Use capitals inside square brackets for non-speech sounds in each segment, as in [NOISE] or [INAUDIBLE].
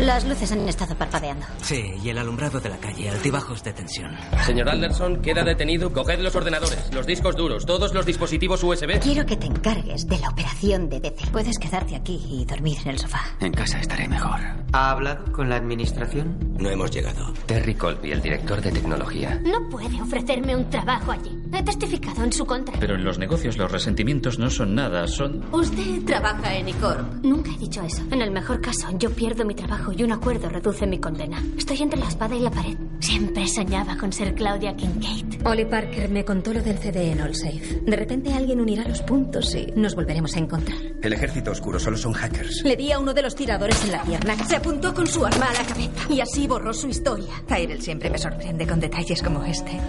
Las luces han estado parpadeando. Sí, y el alumbrado de la calle, altibajos de tensión. Señor Anderson, queda detenido. Coged los ordenadores, los discos duros, todos los dispositivos USB. Quiero que te encargues de la operación de DC. Puedes quedarte aquí y dormir en el sofá. En casa estaré mejor. ¿Ha hablado con la administración? No hemos llegado. Terry Colby, el director de tecnología. No puede ofrecerme un trabajo allí. He testificado en su contra. Pero en los negocios los resentimientos no son nada, son... Usted trabaja en ICORP. Nunca he dicho eso. En el mejor caso, yo pierdo mi trabajo y un acuerdo reduce mi condena. Estoy entre la espada y la pared. Siempre soñaba con ser Claudia Kincaid. Ollie Parker me contó lo del CD en AllSafe. De repente alguien unirá los puntos y nos volveremos a encontrar. El ejército oscuro solo son hackers. Le di a uno de los tiradores en la pierna. Se apuntó con su arma a la cabeza y así borró su historia. Tyrell siempre me sorprende con detalles como este.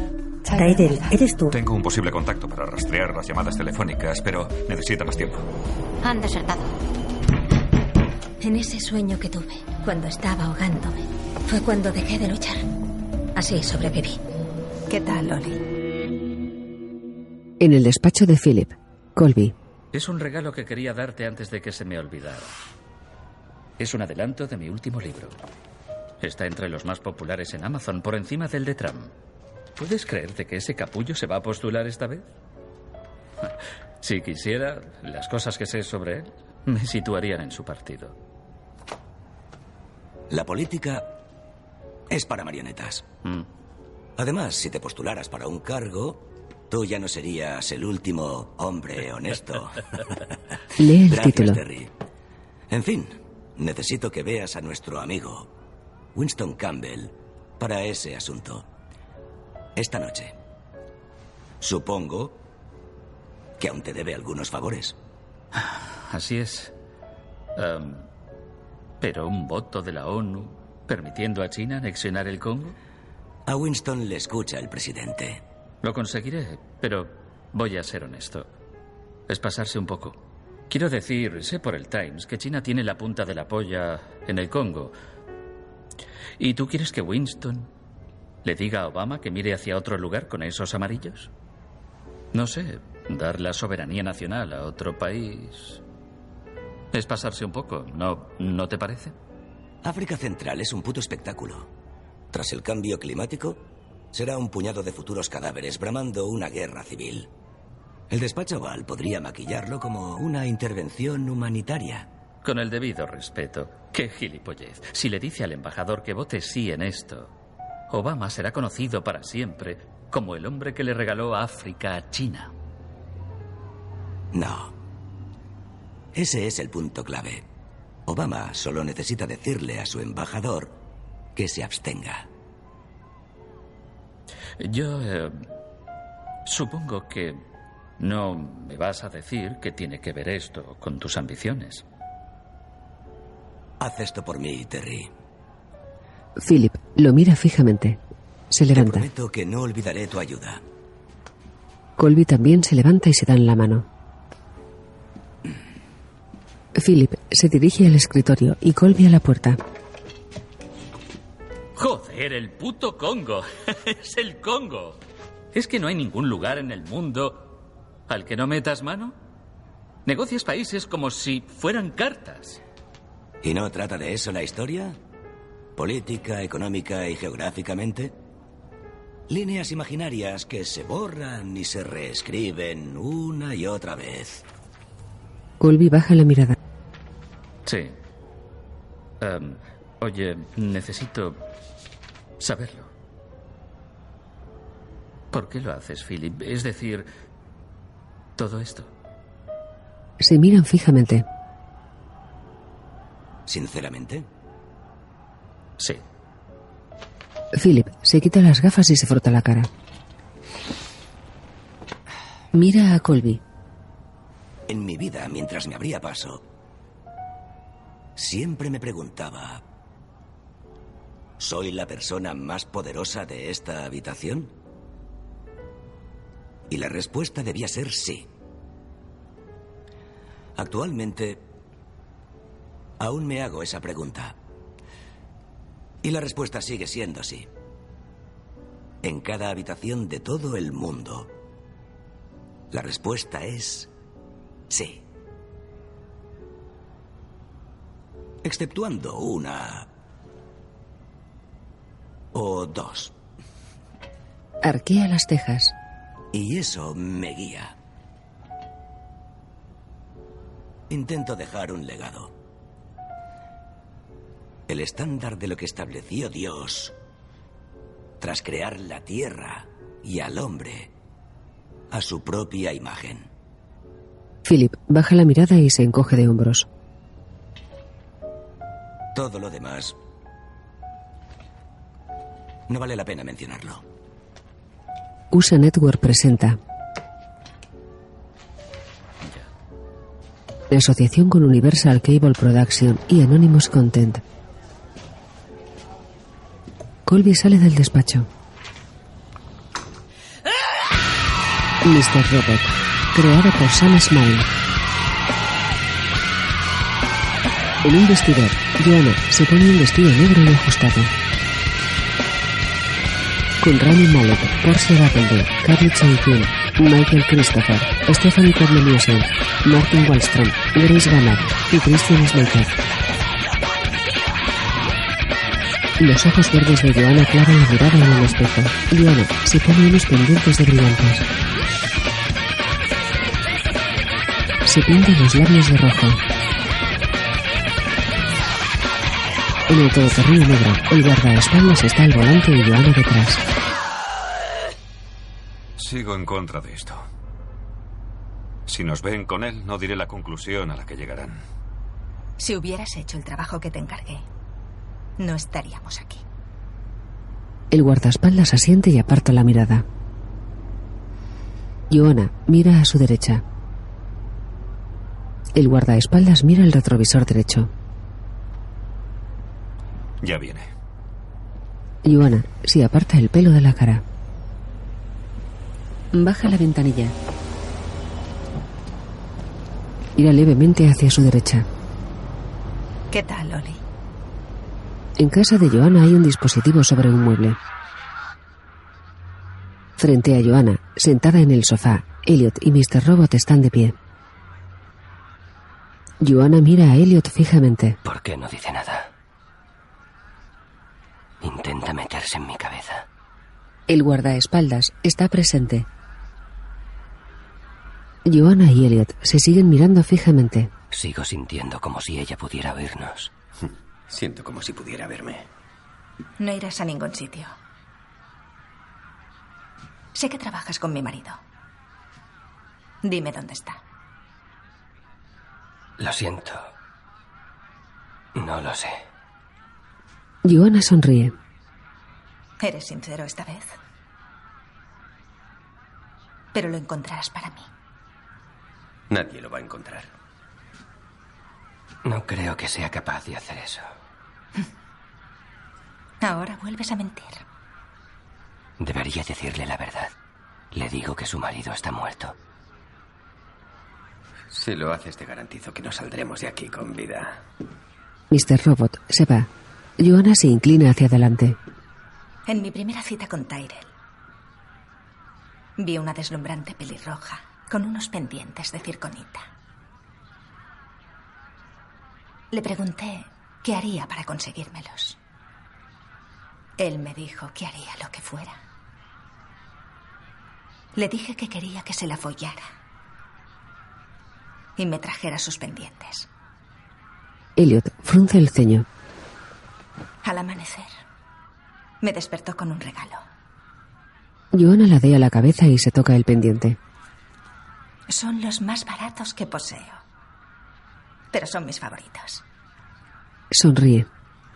Tyrell, ¿eres tú? Tengo un posible contacto para rastrear las llamadas telefónicas, pero necesita más tiempo. Han desertado. En ese sueño que tuve, cuando estaba ahogándome, fue cuando dejé de luchar. Así sobreviví. ¿Qué tal, Oli? En el despacho de Philip, Colby. Es un regalo que quería darte antes de que se me olvidara. Es un adelanto de mi último libro. Está entre los más populares en Amazon, por encima del de Trump. ¿Puedes creerte que ese capullo se va a postular esta vez? [LAUGHS] Si quisiera, las cosas que sé sobre él me situarían en su partido. La política es para marionetas. Mm. Además, si te postularas para un cargo, tú ya no serías el último hombre honesto. [LAUGHS] Lee el Gracias, título. Terry. En fin, necesito que veas a nuestro amigo, Winston Campbell, para ese asunto. Esta noche. Supongo que aún te debe algunos favores. Así es. Em, pero un voto de la ONU permitiendo a China anexionar el Congo. A Winston le escucha el presidente. Lo conseguiré, pero voy a ser honesto. Es pasarse un poco. Quiero decir, sé por el Times que China tiene la punta de la polla en el Congo. ¿Y tú quieres que Winston le diga a Obama que mire hacia otro lugar con esos amarillos? No sé, dar la soberanía nacional a otro país. Es pasarse un poco, ¿no, ¿no te parece? África Central es un puto espectáculo. Tras el cambio climático, será un puñado de futuros cadáveres bramando una guerra civil. El despacho Oval podría maquillarlo como una intervención humanitaria. Con el debido respeto. Qué gilipollez. Si le dice al embajador que vote sí en esto, Obama será conocido para siempre como el hombre que le regaló África a China. No. Ese es el punto clave. Obama solo necesita decirle a su embajador que se abstenga. Yo eh, supongo que no me vas a decir que tiene que ver esto con tus ambiciones. Haz esto por mí, Terry. Philip lo mira fijamente. Se Te levanta. prometo que no olvidaré tu ayuda. Colby también se levanta y se dan la mano. Philip se dirige al escritorio y Colby a la puerta. Joder, el puto Congo. [LAUGHS] es el Congo. ¿Es que no hay ningún lugar en el mundo al que no metas mano? Negocias países como si fueran cartas. ¿Y no trata de eso la historia? ¿Política, económica y geográficamente? Líneas imaginarias que se borran y se reescriben una y otra vez. Colby baja la mirada. Sí. Em, oye, necesito saberlo. ¿Por qué lo haces, Philip? Es decir, todo esto. Se miran fijamente. ¿Sinceramente? Sí. Philip se quita las gafas y se frota la cara. Mira a Colby. En mi vida, mientras me abría paso, siempre me preguntaba, ¿soy la persona más poderosa de esta habitación? Y la respuesta debía ser sí. Actualmente, aún me hago esa pregunta. Y la respuesta sigue siendo sí. En cada habitación de todo el mundo, la respuesta es sí. Exceptuando una O dos. Arquea las cejas. Y eso me guía. Intento dejar un legado. El estándar de lo que estableció Dios tras crear la tierra y al hombre a su propia imagen. Philip baja la mirada y se encoge de hombros. Todo lo demás no vale la pena mencionarlo. USA Network presenta. En asociación con Universal Cable Production y Anonymous Content. Colby sale del despacho. Mr. Robot, creado por Sam Smile. En un vestidor, Joanna se pone un vestido negro y ajustado. Con Rami Malek, Portia Battleby, Carly Chaikin, Michael Christopher, Stephanie Corneliusen, Martin Wallstrom, Grace Gannard y Christian Slater. Los ojos verdes de Joanna clavan la mirada en el espejo. Joanna se pone unos pendientes de brillantes. Se pinta los labios de rojo. En el todoterreno negro, el guardaespaldas está al volante y Joanna detrás. Sigo en contra de esto. Si nos ven con él, no diré la conclusión a la que llegarán. Si hubieras hecho el trabajo que te encargué, no estaríamos aquí. El guardaespaldas asiente y aparta la mirada. Joanna mira a su derecha. El guardaespaldas mira el retrovisor derecho. Ya viene. Joanna se aparta el pelo de la cara. Baja la ventanilla. Mira levemente hacia su derecha. ¿Qué tal, Loli? En casa de Joanna hay un dispositivo sobre un mueble. Frente a Joanna, sentada en el sofá, Elliot y Mr. Robot están de pie. Joanna mira a Elliot fijamente. ¿Por qué no dice nada? Intenta meterse en mi cabeza. El guardaespaldas está presente. Joanna y Elliot se siguen mirando fijamente. Sigo sintiendo como si ella pudiera oírnos. [LAUGHS] Siento como si pudiera verme. No irás a ningún sitio. Sé que trabajas con mi marido. Dime dónde está. Lo siento. No lo sé. Joanna sonríe. Eres sincero esta vez. Pero lo encontrarás para mí. Nadie lo va a encontrar. No creo que sea capaz de hacer eso. [LAUGHS] Ahora vuelves a mentir. Debería decirle la verdad. Le digo que su marido está muerto. Si lo haces, te garantizo que no saldremos de aquí con vida. Mr. Robot se va. Joanna se inclina hacia adelante. En mi primera cita con Tyrell, vi una deslumbrante pelirroja con unos pendientes de circonita. Le pregunté qué haría para conseguírmelos. Él me dijo que haría lo que fuera. Le dije que quería que se la follara y me trajera sus pendientes. Elliot frunce el ceño. Al amanecer, me despertó con un regalo. Joanna ladea la cabeza y se toca el pendiente. Son los más baratos que poseo. Pero son mis favoritos. Sonríe.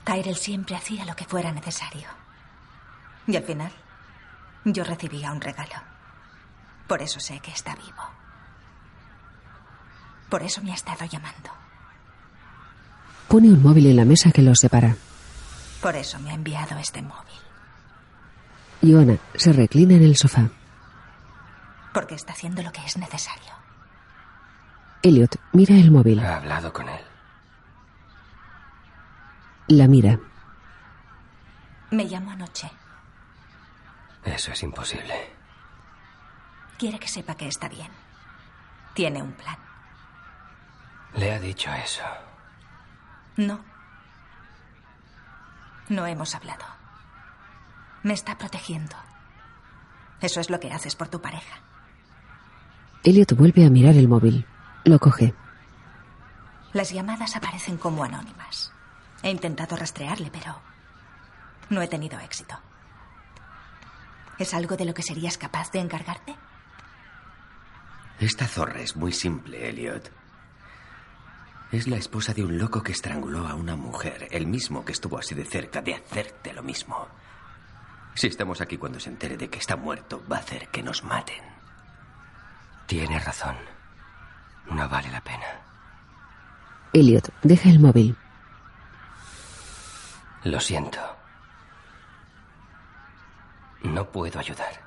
Tyrell siempre hacía lo que fuera necesario. Y al final, yo recibía un regalo. Por eso sé que está vivo. Por eso me ha estado llamando. Pone un móvil en la mesa que los separa. Por eso me ha enviado este móvil. Joanna se reclina en el sofá. Porque está haciendo lo que es necesario. Elliot mira el móvil. Ha hablado con él. La mira. Me llamó anoche. Eso es imposible. Quiere que sepa que está bien. Tiene un plan. Le ha dicho eso. No. No hemos hablado. Me está protegiendo. Eso es lo que haces por tu pareja. Elliot vuelve a mirar el móvil. Lo coge. Las llamadas aparecen como anónimas. He intentado rastrearle, pero no he tenido éxito. ¿Es algo de lo que serías capaz de encargarte? Esta zorra es muy simple, Elliot. Es la esposa de un loco que estranguló a una mujer, el mismo que estuvo así de cerca de hacerte lo mismo. Si estamos aquí cuando se entere de que está muerto, va a hacer que nos maten. Tiene razón. No vale la pena. Elliot deja el móvil. Lo siento. No puedo ayudar.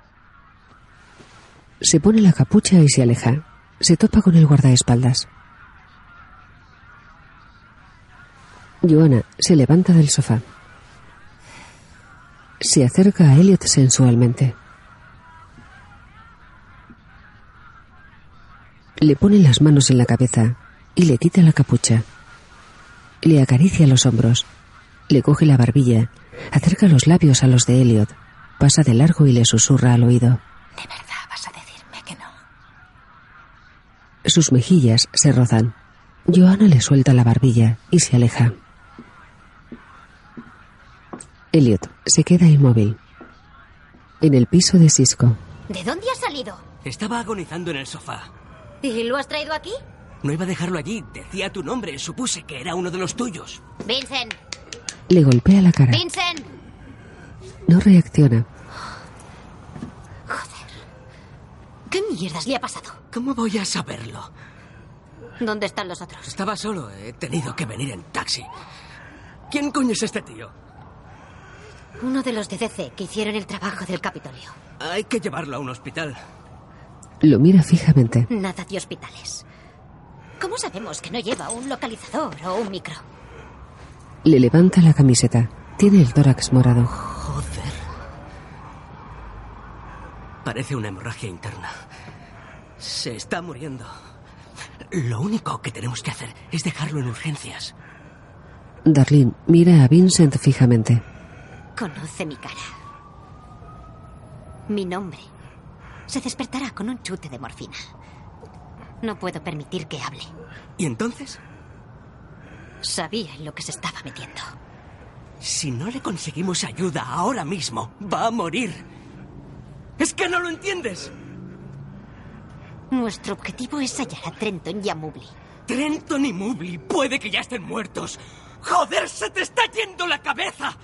Se pone la capucha y se aleja. Se topa con el guardaespaldas. Joana se levanta del sofá. Se acerca a Elliot sensualmente. Le pone las manos en la cabeza y le quita la capucha. Le acaricia los hombros. Le coge la barbilla. Acerca los labios a los de Elliot. Pasa de largo y le susurra al oído. ¿De verdad vas a decirme que no? Sus mejillas se rozan. Joana le suelta la barbilla y se aleja. Elliot se queda inmóvil. En el piso de Cisco. ¿De dónde has salido? Estaba agonizando en el sofá. ¿Y lo has traído aquí? No iba a dejarlo allí. Decía tu nombre. Supuse que era uno de los tuyos. Vincent. Le golpea la cara. Vincent. No reacciona. ¿Qué mierdas le ha pasado? ¿Cómo voy a saberlo? ¿Dónde están los otros? Estaba solo. He tenido que venir en taxi. ¿Quién coño es este tío? Uno de los de DC que hicieron el trabajo del Capitolio. Hay que llevarlo a un hospital. Lo mira fijamente. Nada de hospitales. ¿Cómo sabemos que no lleva un localizador o un micro? Le levanta la camiseta. Tiene el tórax morado. Joder. Parece una hemorragia interna. Se está muriendo. Lo único que tenemos que hacer es dejarlo en urgencias. Darlene mira a Vincent fijamente. Conoce mi cara. Mi nombre. Se despertará con un chute de morfina. No puedo permitir que hable. ¿Y entonces? Sabía en lo que se estaba metiendo. Si no le conseguimos ayuda ahora mismo, va a morir. ¿Es que no lo entiendes? Nuestro objetivo es hallar a Trenton y a Mubli. Trenton y Mubli puede que ya estén muertos. ¡Joder, se te está yendo la cabeza!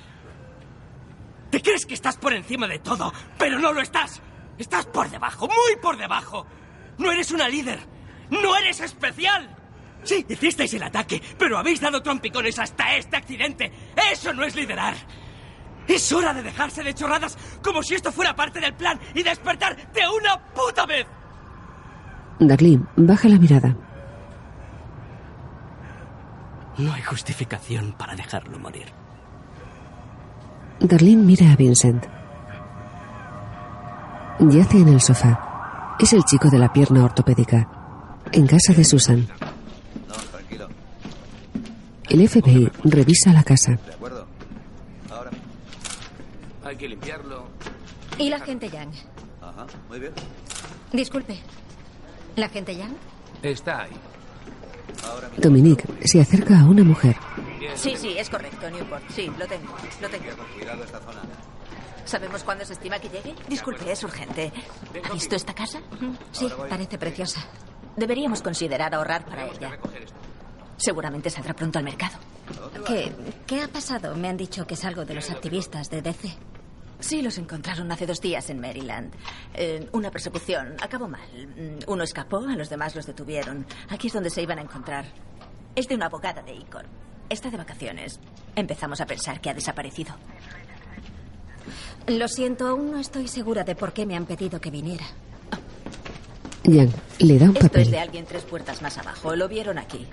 Te crees que estás por encima de todo, pero no lo estás. Estás por debajo, muy por debajo. No eres una líder. No eres especial. Sí, hicisteis el ataque, pero habéis dado trompicones hasta este accidente. Eso no es liderar. Es hora de dejarse de chorradas como si esto fuera parte del plan y despertar de una puta vez. Darlene baja la mirada. No hay justificación para dejarlo morir. Darlene mira a Vincent. Yace en el sofá. Es el chico de la pierna ortopédica. En casa de Susan. No, tranquilo. El FBI revisa la casa. De acuerdo. Ahora. Hay que limpiarlo. ¿Y la gente Young? Ajá, muy bien. Disculpe. ¿La gente Young? Está ahí. Dominique se acerca a una mujer. Sí, sí, es correcto, Newport. Sí, lo tengo. Lo tengo. Con cuidado esta zona. ¿Sabemos cuándo se estima que llegue? Disculpe, es urgente. ¿Ha visto esta casa? Sí, parece preciosa. Deberíamos considerar ahorrar para ella. Seguramente saldrá pronto al mercado. ¿Qué, ¿Qué ha pasado? Me han dicho que es algo de los activistas de DC. Sí, los encontraron hace dos días en Maryland. Eh, una persecución. Acabó mal. Mm, Uno escapó, a los demás los detuvieron. Aquí es donde se iban a encontrar. Es de una abogada de Icor. Está de vacaciones. Empezamos a pensar que ha desaparecido. Lo siento, aún no estoy segura de por qué me han pedido que viniera. Young le da un Esto es de alguien tres puertas más abajo. Lo vieron aquí.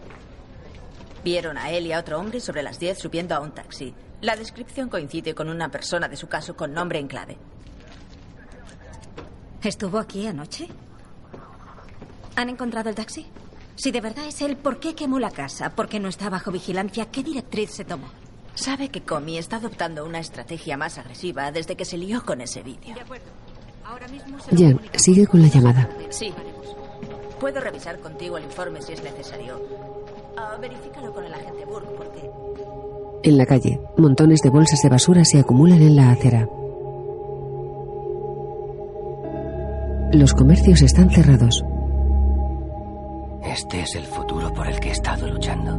Vieron a él y a otro hombre sobre las 10 subiendo a un taxi. La descripción coincide con una persona de su caso con nombre en clave. ¿Estuvo aquí anoche? ¿Han encontrado el taxi? Si de verdad es él, ¿por qué quemó la casa? ¿Por qué no está bajo vigilancia? ¿Qué directriz se tomó? Sabe que Comi está adoptando una estrategia más agresiva desde que se lió con ese vídeo. Jan sigue con la llamada. Sí. Puedo revisar contigo el informe si es necesario. Ah, verifícalo con el agente Burke porque En la calle, montones de bolsas de basura se acumulan en la acera. Los comercios están cerrados. Este es el futuro por el que he estado luchando.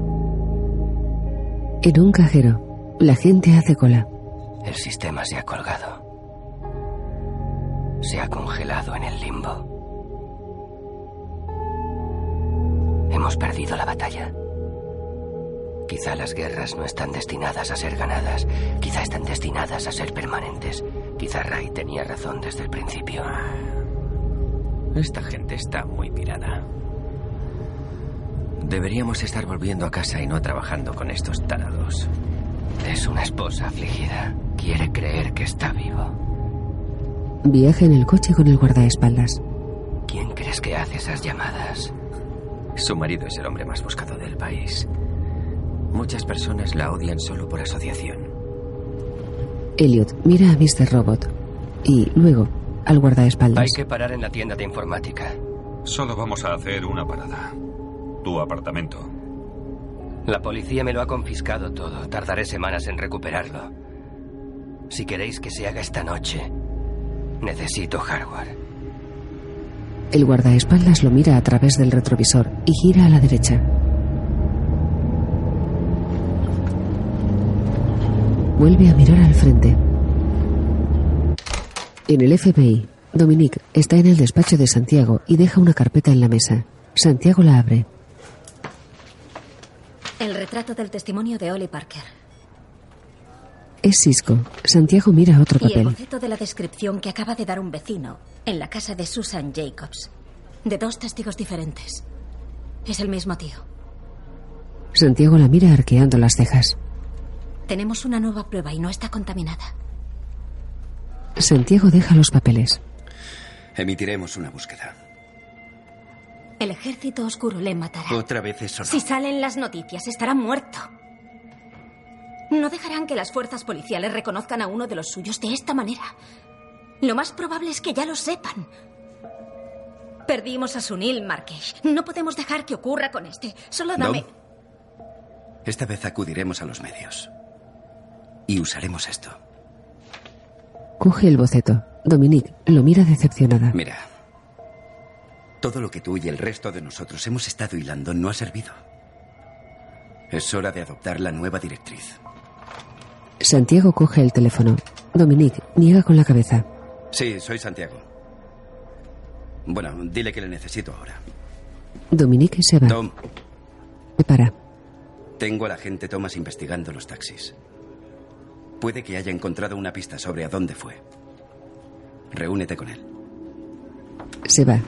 En un cajero, la gente hace cola. El sistema se ha colgado. Se ha congelado en el limbo. Hemos perdido la batalla. Quizá las guerras no están destinadas a ser ganadas. Quizá están destinadas a ser permanentes. Quizá Ray tenía razón desde el principio. Esta gente está muy pirada. Deberíamos estar volviendo a casa y no trabajando con estos tarados. Es una esposa afligida. Quiere creer que está vivo. Viaja en el coche con el guardaespaldas. ¿Quién crees que hace esas llamadas? Su marido es el hombre más buscado del país. Muchas personas la odian solo por asociación. Elliot mira a Mr. Robot y luego al guardaespaldas. Hay que parar en la tienda de informática. Solo vamos a hacer una parada. Tu apartamento. La policía me lo ha confiscado todo. Tardaré semanas en recuperarlo. Si queréis que se haga esta noche, necesito hardware. El guardaespaldas lo mira a través del retrovisor y gira a la derecha. Vuelve a mirar al frente. En el FBI, Dominique está en el despacho de Santiago y deja una carpeta en la mesa. Santiago la abre. Retrato del testimonio de Ollie Parker. Es Cisco. Santiago mira otro Y el papel. boceto de la descripción que acaba de dar un vecino en la casa de Susan Jacobs. De dos testigos diferentes. Es el mismo tío. Santiago la mira arqueando las cejas. Tenemos una nueva prueba y no está contaminada. Santiago deja los papeles. Emitiremos una búsqueda. El ejército oscuro le matará. Otra vez eso no. Si salen las noticias, estará muerto. No dejarán que las fuerzas policiales reconozcan a uno de los suyos de esta manera. Lo más probable es que ya lo sepan. Perdimos a Sunil Markesh. No podemos dejar que ocurra con este. Solo dame. Esta vez acudiremos a los medios. Y usaremos esto. Coge el boceto. Dominique lo mira decepcionada. Mira. Todo lo que tú y el resto de nosotros hemos estado hilando no ha servido. Es hora de adoptar la nueva directriz. Santiago coge el teléfono. Dominique niega con la cabeza. Sí, soy Santiago. Bueno, dile que le necesito ahora. Dominique se va. Tom, Se para. tengo al agente Thomas investigando los taxis. Puede que haya encontrado una pista sobre a dónde fue. Reúnete con él. Se va.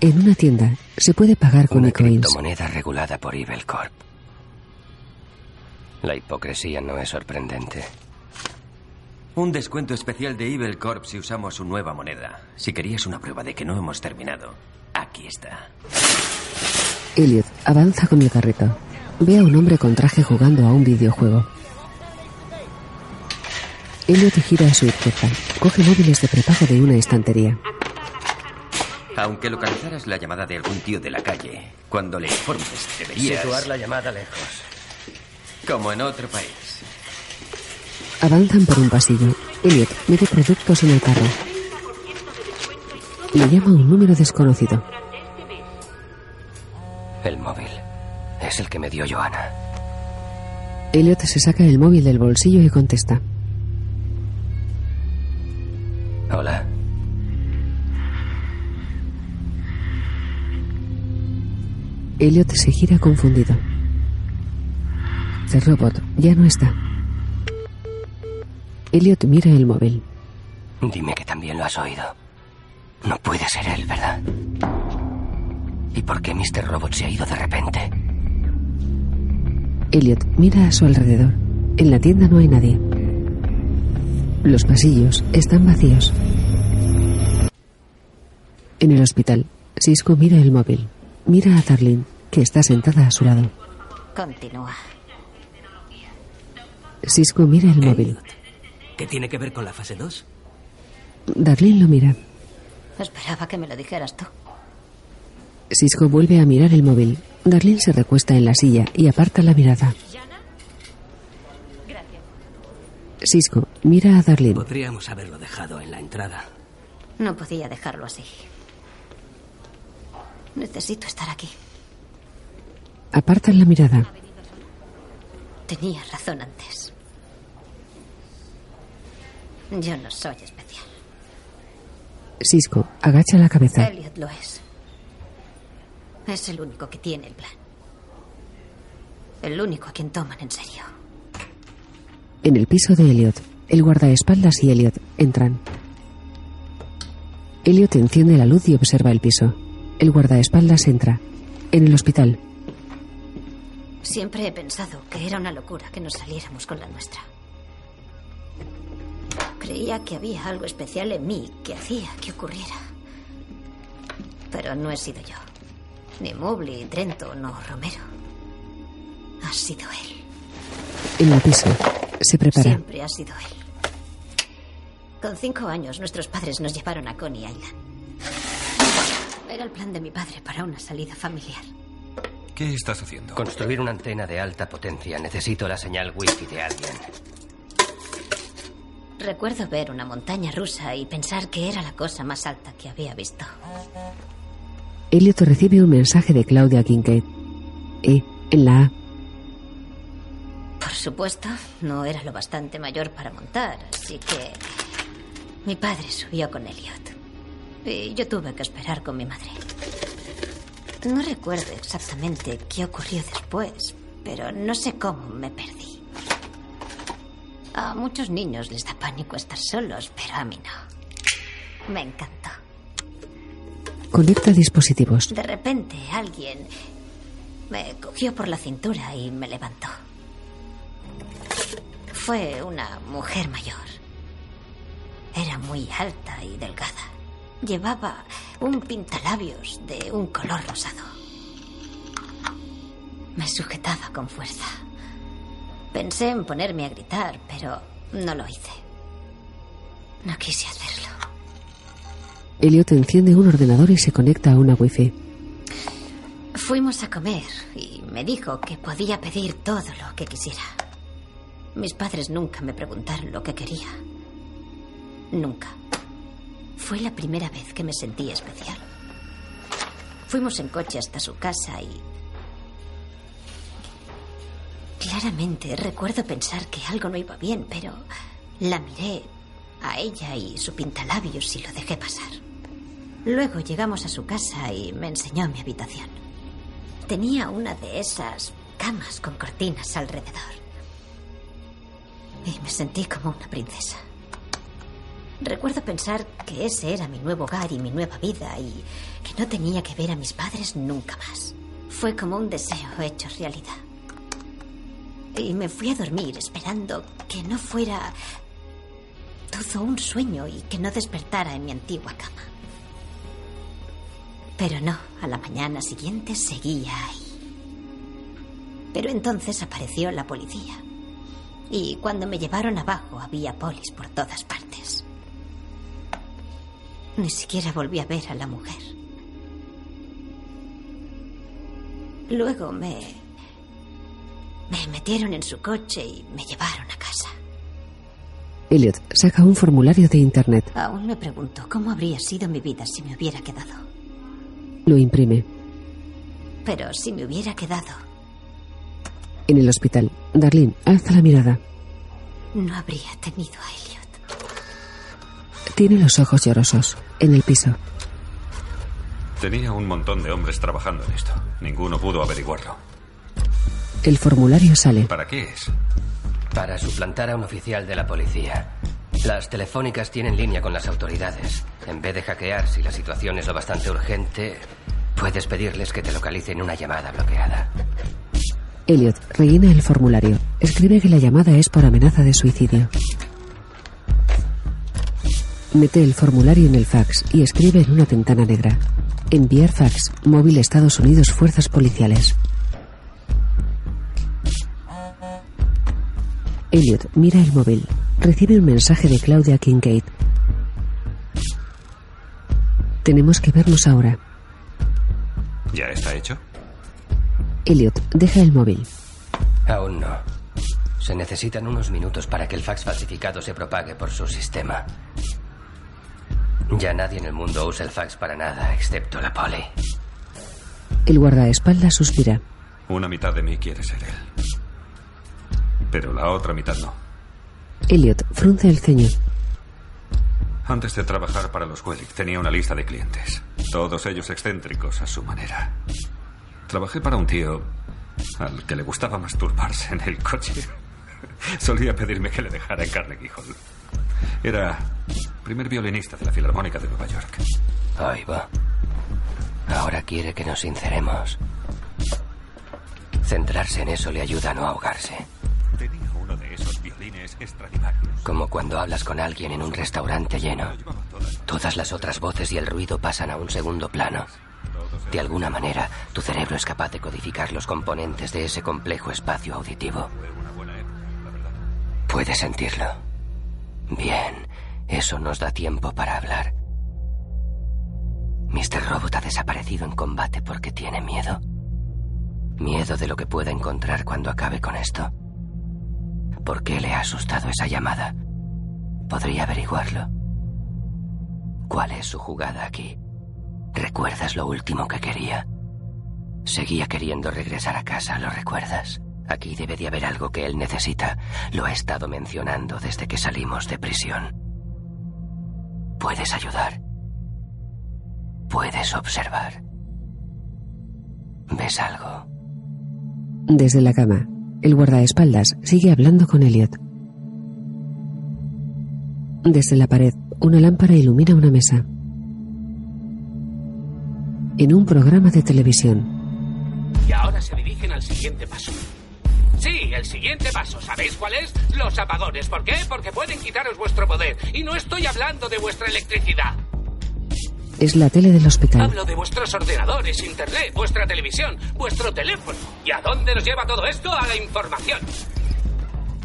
En una tienda se puede pagar con Una e-coins. criptomoneda regulada por Evil Corp. La hipocresía no es sorprendente. Un descuento especial de Evil Corp si usamos su nueva moneda. Si querías una prueba de que no hemos terminado, aquí está. Elliot avanza con el carrito. Ve a un hombre con traje jugando a un videojuego. Elliot gira a su izquierda. Coge móviles de prepago de una estantería. Aunque localizaras la llamada de algún tío de la calle, cuando le informes deberías... Situar la llamada lejos. Como en otro país. Avanzan por un pasillo. Elliot mete productos en el carro. Le llama un número desconocido. El móvil. Es el que me dio Johanna. Elliot se saca el móvil del bolsillo y contesta. Elliot se gira confundido. The robot ya no está. Elliot mira el móvil. Dime que también lo has oído. No puede ser él, ¿verdad? ¿Y por qué Mr. Robot se ha ido de repente? Elliot mira a su alrededor. En la tienda no hay nadie. Los pasillos están vacíos. En el hospital, Cisco mira el móvil. Mira a Darlene, que está sentada a su lado. Continúa. Cisco mira el móvil. ¿Qué tiene que ver con la fase 2? Darlene lo mira. Esperaba que me lo dijeras tú. Cisco vuelve a mirar el móvil. Darlene se recuesta en la silla y aparta la mirada. Cisco mira a Darlene. Podríamos haberlo dejado en la entrada. No podía dejarlo así. Necesito estar aquí. Apartan la mirada. Tenía razón antes. Yo no soy especial. Cisco agacha la cabeza. Elliot lo es. Es el único que tiene el plan. El único a quien toman en serio. En el piso de Elliot, el guardaespaldas y Elliot entran. Elliot enciende la luz y observa el piso. El guardaespaldas entra. En el hospital, Siempre he pensado que era una locura que nos saliéramos con la nuestra. Creía que había algo especial en mí que hacía que ocurriera. Pero no he sido yo. Ni Mobley, Trenton o Romero. Ha sido él. en el piso, se prepara. Siempre ha sido él. Con cinco años, nuestros padres nos llevaron a Coney Island. Era el plan de mi padre para una salida familiar. ¿Qué estás haciendo? Construir una antena de alta potencia. Necesito la señal wifi de alguien. Recuerdo ver una montaña rusa y pensar que era la cosa más alta que había visto. Elliot recibe un mensaje de Claudia Kincaid. E, en la A. Por supuesto, no era lo bastante mayor para montar, así que mi padre subió con Elliot. Y yo tuve que esperar con mi madre. No recuerdo exactamente qué ocurrió después, pero no sé cómo me perdí. A muchos niños les da pánico estar solos, pero a mí no. Me encantó. Conecta dispositivos. De repente alguien me cogió por la cintura y me levantó. Fue una mujer mayor. Era muy alta y delgada. Llevaba un pintalabios de un color rosado. Me sujetaba con fuerza. Pensé en ponerme a gritar, pero no lo hice. No quise hacerlo. Elliot enciende un ordenador y se conecta a una wifi. Fuimos a comer y me dijo que podía pedir todo lo que quisiera. Mis padres nunca me preguntaron lo que quería. Nunca. Fue la primera vez que me sentí especial. Fuimos en coche hasta su casa y... Claramente recuerdo pensar que algo no iba bien, pero la miré a ella y su pintalabios y lo dejé pasar. Luego llegamos a su casa y me enseñó mi habitación. Tenía una de esas camas con cortinas alrededor. Y me sentí como una princesa. Recuerdo pensar que ese era mi nuevo hogar y mi nueva vida y que no tenía que ver a mis padres nunca más. Fue como un deseo hecho realidad. Y me fui a dormir esperando que no fuera todo un sueño y que no despertara en mi antigua cama. Pero no, a la mañana siguiente seguía ahí. Pero entonces apareció la policía. Y cuando me llevaron abajo había polis por todas partes. Ni siquiera volví a ver a la mujer. Luego me... Me metieron en su coche y me llevaron a casa. Elliot saca un formulario de internet. Aún me pregunto cómo habría sido mi vida si me hubiera quedado. Lo imprime. Pero si me hubiera quedado, En el hospital, Darlene alza la mirada. no habría tenido a Elliot. Tiene los ojos llorosos. En el piso, Tenía un montón de hombres trabajando en esto. Ninguno pudo averiguarlo. el formulario sale. ¿Para qué es? Para suplantar a un oficial de la policía. Las telefónicas tienen línea con las autoridades. En vez de hackear, si la situación es lo bastante urgente, puedes pedirles que te localicen una llamada bloqueada. Elliot rellena el formulario. Escribe que la llamada es por amenaza de suicidio. Mete el formulario en el fax y escribe en una ventana negra. Enviar fax. Móvil Estados Unidos Fuerzas Policiales. Elliot mira el móvil. Recibe un mensaje de Claudia Kincaid. Tenemos que vernos ahora. ¿Ya está hecho? Elliot deja el móvil. Aún no. Se necesitan unos minutos para que el fax falsificado se propague por su sistema. Ya nadie en el mundo usa el fax para nada, excepto la poli. El guardaespaldas suspira. Una mitad de mí quiere ser él. Pero la otra mitad no. Elliot frunce el ceño. Antes de trabajar para los Wellick tenía una lista de clientes. Todos ellos excéntricos a su manera. Trabajé para un tío al que le gustaba masturbarse en el coche. [LAUGHS] Solía pedirme que le dejara en Carnegie Hall. Era primer violinista de la Filarmónica de Nueva York. Ahí va. Ahora quiere que nos sinceremos. Centrarse en eso le ayuda a no ahogarse. Tenía uno de esos violines. Como cuando hablas con alguien en un restaurante lleno. Todas las otras voces y el ruido pasan a un segundo plano. De alguna manera, tu cerebro es capaz de codificar los componentes de ese complejo espacio auditivo. Puedes sentirlo. Bien, eso nos da tiempo para hablar. Mr. Robot ha desaparecido en combate porque tiene miedo. Miedo de lo que pueda encontrar cuando acabe con esto. ¿Por qué le ha asustado esa llamada? Podría averiguarlo. ¿Cuál es su jugada aquí? ¿Recuerdas lo último que quería? Seguía queriendo regresar a casa, ¿lo recuerdas? Aquí debe de haber algo que él necesita. Lo ha estado mencionando desde que salimos de prisión. Puedes ayudar. Puedes observar. ¿Ves algo? Desde la cama, el guardaespaldas sigue hablando con Elliot. Desde la pared, una lámpara ilumina una mesa. En un programa de televisión, Y ahora se dirigen al siguiente paso. Sí, el siguiente paso. ¿Sabéis cuál es? Los apagones. ¿Por qué? Porque pueden quitaros vuestro poder. Y no estoy hablando de vuestra electricidad. es la tele del hospital. Hablo de vuestros ordenadores, internet, vuestra televisión, vuestro teléfono. ¿Y a dónde nos lleva todo esto? A la información.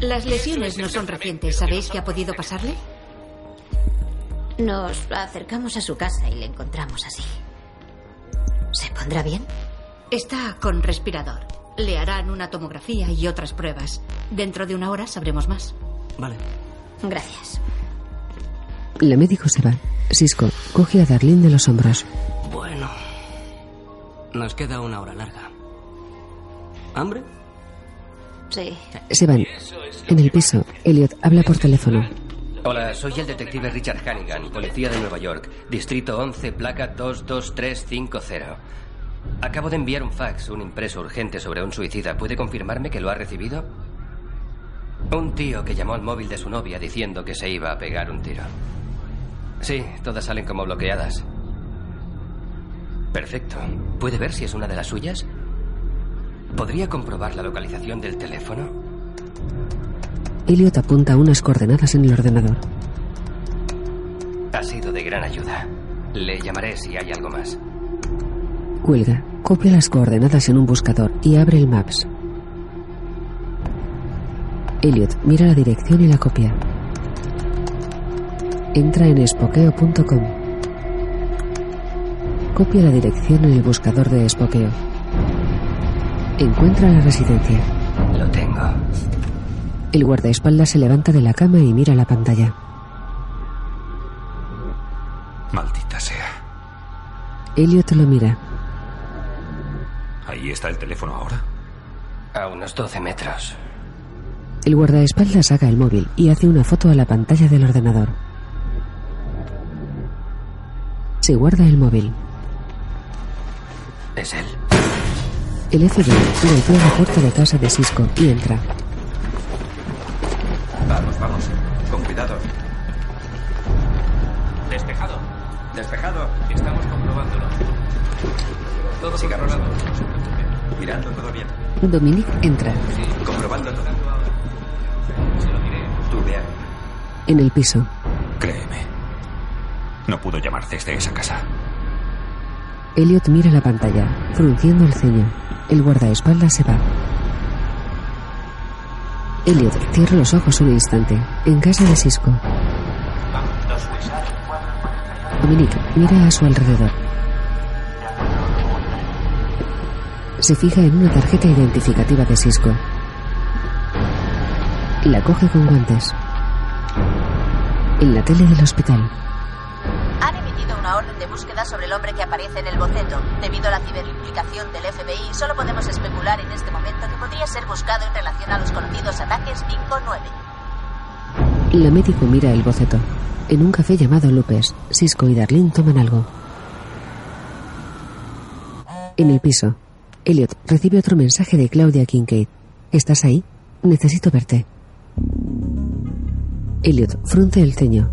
Las lesiones no son recientes. ¿Sabéis qué ha podido pasarle? Nos acercamos a su casa y le encontramos así. ¿Se pondrá bien? Está con respirador. Le harán una tomografía y otras pruebas. Dentro de una hora sabremos más. Vale. Gracias. La médico se va. Cisco coge a Darlene de los hombros. Bueno. Nos queda una hora larga. ¿Hambre? Sí. Se van. En el piso, Elliot habla por teléfono. Hola, soy el detective Richard Hannigan, policía de Nueva York, distrito 11, placa 22350. Acabo de enviar un fax, un impreso urgente sobre un suicida. ¿Puede confirmarme que lo ha recibido? Un tío que llamó al móvil de su novia diciendo que se iba a pegar un tiro. Sí, todas salen como bloqueadas. Perfecto. ¿Puede ver si es una de las suyas? ¿Podría comprobar la localización del teléfono? Elliot apunta unas coordenadas en el ordenador. Ha sido de gran ayuda. Le llamaré si hay algo más. Cuelga, copia las coordenadas en un buscador y abre el Maps. Elliot mira la dirección y la copia. Entra en espokeo.com. Copia la dirección en el buscador de Espokeo. Encuentra la residencia. Lo tengo. El guardaespaldas se levanta de la cama y mira la pantalla. Maldita sea. Elliot lo mira. Ahí está el teléfono ahora. A unos 12 metros. El guardaespaldas saca el móvil y hace una foto a la pantalla del ordenador. Se guarda el móvil. Es él. El FBI golpea la puerta de casa de Cisco y entra. Vamos, vamos. Con cuidado. Despejado. Despejado. Estamos comprobándolo. Todo controlado. Mirando todo bien. Dominic entra. Comprobando todo. Tú vea. En el piso, Créeme. No pudo llamar desde esa casa. Elliot mira la pantalla, frunciendo el ceño. El guardaespaldas se va. Elliot cierra los ojos un instante. En casa de Cisco. Dominique mira a su alrededor. Se fija en una tarjeta identificativa de Cisco. La coge con guantes. En la tele del hospital. Han emitido una orden de búsqueda sobre el hombre que aparece en el boceto. Debido a la ciberimplicación del FBI, solo podemos especular en este momento que podría ser buscado en relación a los conocidos ataques 5-9. La médico mira el boceto. En un café llamado Lupes, Cisco y Darlene toman algo. En el piso, Elliot recibe otro mensaje de Claudia Kincaid. ¿Estás ahí? Necesito verte. Elliot frunce el ceño.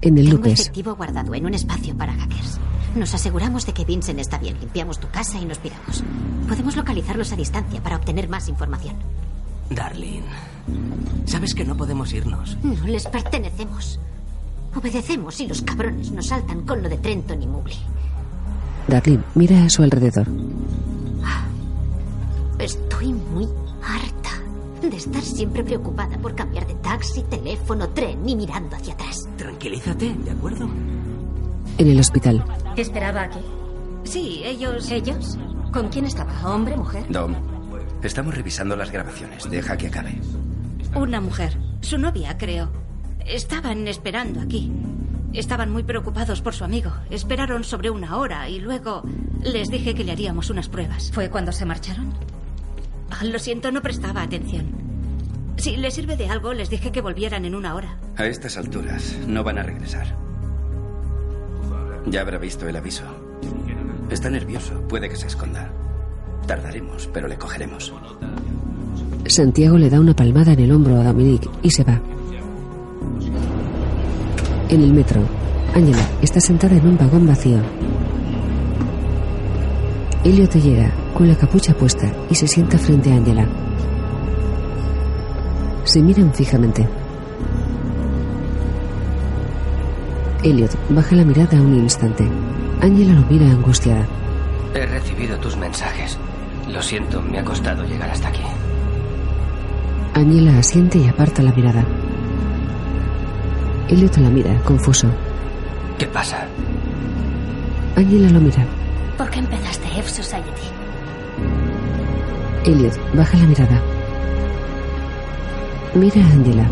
En el Tengo Lupes, efectivo guardado en un espacio para hackers. Nos aseguramos de que Vincent está bien, limpiamos tu casa y nos piramos. Podemos localizarlos a distancia para obtener más información. Darlene, sabes que no podemos irnos. No les pertenecemos. Obedecemos y los cabrones nos saltan con lo de Trenton y Mowgli. Darlene mira a su alrededor. Estoy muy harta de estar siempre preocupada por cambiar de taxi, teléfono, tren y mirando hacia atrás. Tranquilízate, ¿de acuerdo? En el hospital, ¿Esperaba aquí? Sí, ellos. ¿Ellos? ¿Con quién estaba? ¿Hombre, mujer? Dom, estamos revisando las grabaciones. Deja que acabe. Una mujer, su novia, creo. Estaban esperando aquí. Estaban muy preocupados por su amigo. Esperaron sobre una hora y luego les dije que le haríamos unas pruebas. ¿Fue cuando se marcharon? Ah, Lo siento, no prestaba atención. Si les sirve de algo, les dije que volvieran en una hora. A estas alturas no van a regresar. Ya habrá visto el aviso. Está nervioso, puede que se esconda. Tardaremos, pero le cogeremos. Santiago le da una palmada en el hombro a Dominique y se va. En el metro, Angela está sentada en un vagón vacío. Elliot llega con la capucha puesta y se sienta frente a Angela. Se miran fijamente. Elliot baja la mirada un instante. Angela lo mira angustiada. He recibido tus mensajes. Lo siento, me ha costado llegar hasta aquí. Angela asiente y aparta la mirada. Elliot la mira, confuso. ¿Qué pasa? Angela lo mira. ¿Por qué empezaste F Society? Elliot baja la mirada. Mira a Angela.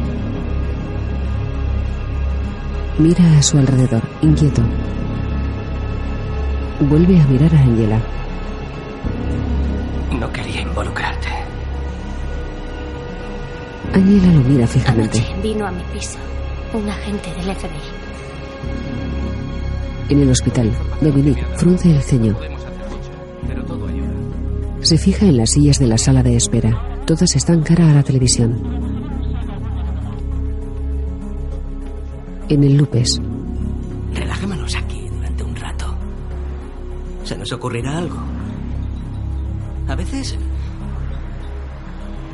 Mira a su alrededor, inquieto. Vuelve a mirar a Angela. No quería involucrarte. Angela lo mira fijamente. Anoche vino a mi piso un agente del FBI. En el hospital, Dominique frunce el ceño. Se fija en las sillas de la sala de espera. Todas están cara a la televisión. En el Lupes, Relajémonos aquí durante un rato. ¿Se nos ocurrirá algo? A veces...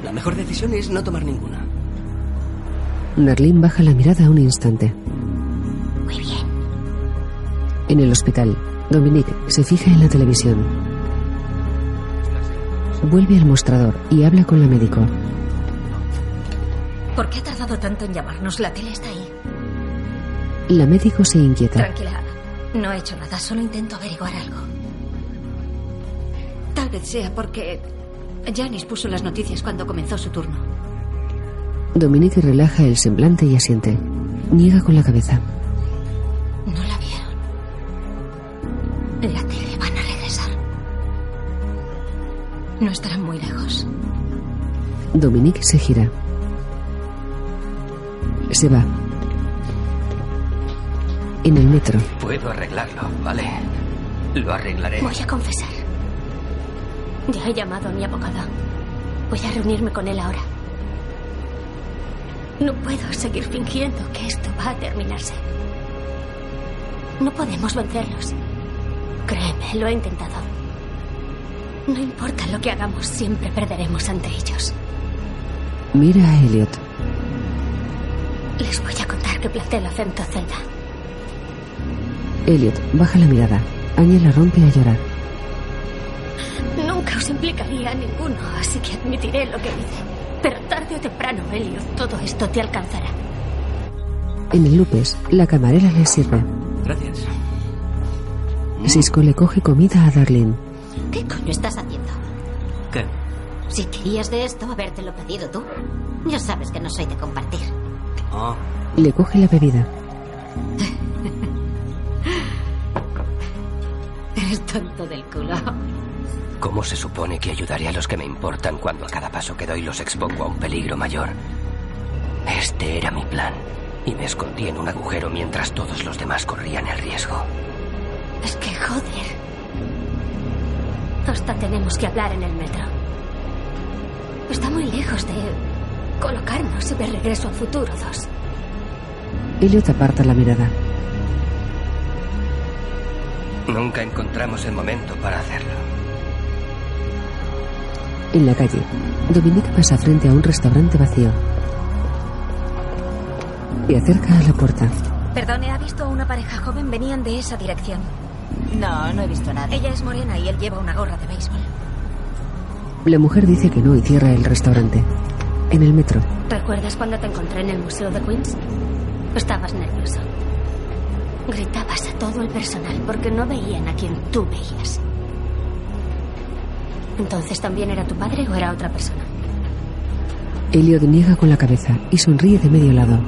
La mejor decisión es no tomar ninguna. Darlene baja la mirada un instante. Muy bien. En el hospital, Dominique se fija en la televisión. Vuelve al mostrador y habla con la médico. ¿Por qué ha tardado tanto en llamarnos? La tele está ahí. La médico se inquieta. Tranquila. No he hecho nada, solo intento averiguar algo. Tal vez sea porque Janice puso las noticias cuando comenzó su turno. Dominique relaja el semblante y asiente. Niega con la cabeza. No estarán muy lejos. Dominique se gira. Se va. En el metro, Puedo arreglarlo, ¿vale? Lo arreglaré. Voy a confesar. Ya he llamado a mi abogado. Voy a reunirme con él ahora. No puedo seguir fingiendo que esto va a terminarse. No podemos vencerlos. Créeme, lo he intentado. No importa lo que hagamos, siempre perderemos ante ellos. mira a Elliot. Les voy a contar que planté el acento celda. Elliot baja la mirada. Angela rompe a llorar. Nunca os implicaría a ninguno, así que admitiré lo que hice. Pero tarde o temprano, Elliot, todo esto te alcanzará. En el Lupes, la camarera le sirve. Gracias. Cisco le coge comida a Darlene. ¿Qué coño estás haciendo? ¿Qué? Si querías de esto, habértelo pedido tú. Ya sabes que no soy de compartir. Oh, Le coge la bebida. [LAUGHS] Eres tonto del culo. ¿Cómo se supone que ayudaré a los que me importan cuando a cada paso que doy los expongo a un peligro mayor? Este era mi plan. Y me escondí en un agujero mientras todos los demás corrían el riesgo. Es que joder. Hasta tenemos que hablar en el metro. Está muy lejos de colocarnos y ver regreso al futuro 2. Elliot aparta la mirada. Nunca encontramos el momento para hacerlo. En la calle, Dominique pasa frente a un restaurante vacío. Y acerca a la puerta. Perdone, ¿ha visto a una pareja joven? Venían de esa dirección. No, no he visto nada. Ella es morena y él lleva una gorra de béisbol. La mujer dice que no y cierra el restaurante. En el metro, ¿Recuerdas cuando te encontré en el Museo de Queens? Estabas nervioso. Gritabas a todo el personal porque no veían a quien tú veías. Entonces, ¿también era tu padre o era otra persona? Elliot niega con la cabeza y sonríe de medio lado.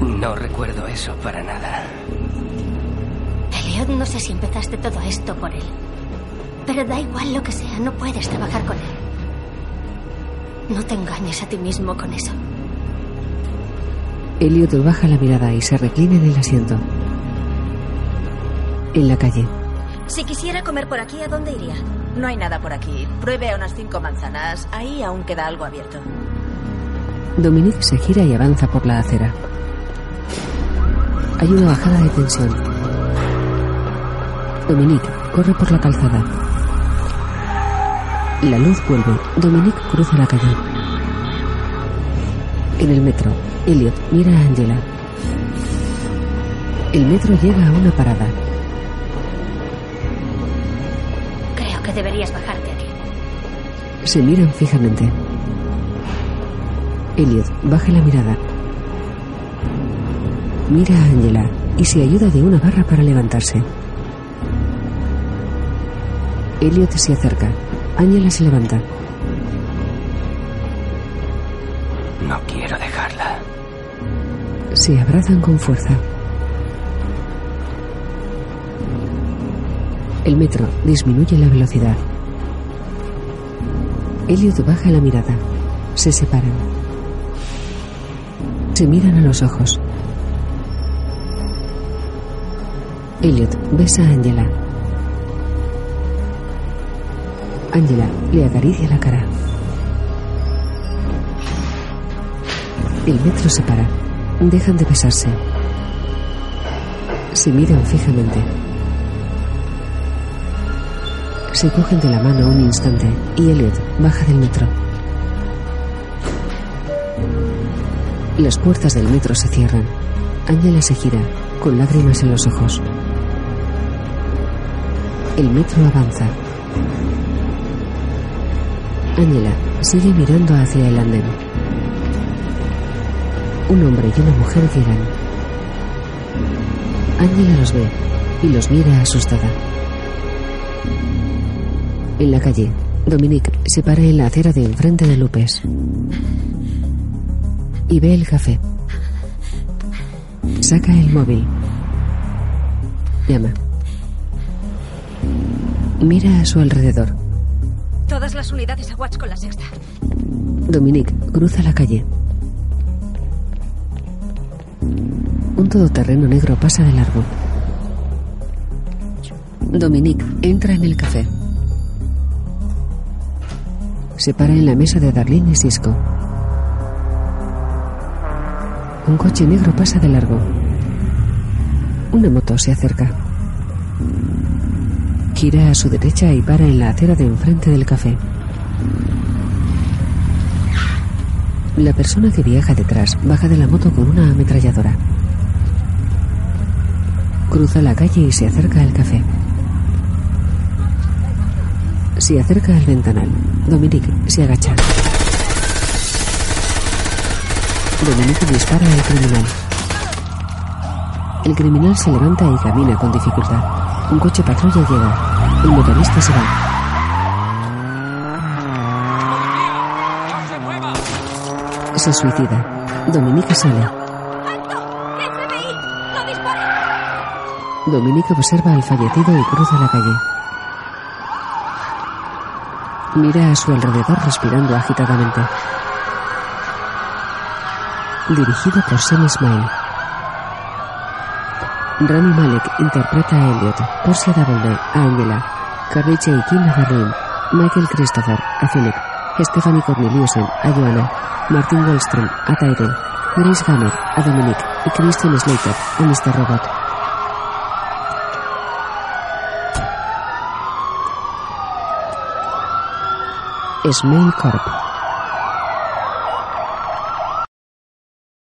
No recuerdo eso para nada. No sé si empezaste todo esto por él. Pero da igual lo que sea, no puedes trabajar con él. No te engañes a ti mismo con eso. Elliot baja la mirada y se reclina en el asiento. En la calle, Si quisiera comer por aquí, ¿a dónde iría? No hay nada por aquí. Pruebe a unas cinco manzanas. Ahí aún queda algo abierto. Dominique se gira y avanza por la acera. Hay una bajada de tensión. Dominique corre por la calzada. La luz vuelve. Dominique cruza la calle. En el metro, Elliot mira a Angela. El metro llega a una parada. Creo que deberías bajarte aquí. Se miran fijamente. Elliot baja la mirada. Mira a Angela y se ayuda de una barra para levantarse. Elliot se acerca. Angela se levanta. No quiero dejarla. Se abrazan con fuerza. El metro disminuye la velocidad. Elliot baja la mirada. Se separan. Se miran a los ojos. Elliot besa a Angela. Angela le acaricia la cara. El metro se para. Dejan de besarse. Se miran fijamente. Se cogen de la mano un instante y Elliot baja del metro. Las puertas del metro se cierran. Angela se gira, con lágrimas en los ojos. El metro avanza. Angela sigue mirando hacia el andén. Un hombre y una mujer llegan. Angela los ve y los mira asustada. En la calle, Dominique se para en la acera de enfrente de Lupes. Y ve el café. Saca el móvil. Llama. Mira a su alrededor. Todas las unidades a Watch con la sexta. Dominique cruza la calle. Un todoterreno negro pasa de largo. Dominique entra en el café. Se para en la mesa de Darlene y Cisco. Un coche negro pasa de largo. Una moto se acerca. Gira a su derecha y para en la acera de enfrente del café. La persona que viaja detrás baja de la moto con una ametralladora. Cruza la calle y se acerca al café. Se acerca al ventanal. Dominique se agacha. Dominique dispara al criminal. El criminal se levanta y camina con dificultad. Un coche patrulla llega. El motorista se va. Se suicida. Dominique sale. Dominique observa al fallecido y cruza la calle. Mira a su alrededor respirando agitadamente. Dirigido por Sam Smile. Rami Malek interpreta a Elliot, Portia Doubleday a Angela, Carrie J. Kim Michael Christopher a Philip, Stephanie Corneliusen a Joanna, Martin Wallström a Tyrell, Grace Gammer a Dominic y Christian Slater a Mr. Robot. Smile Corp.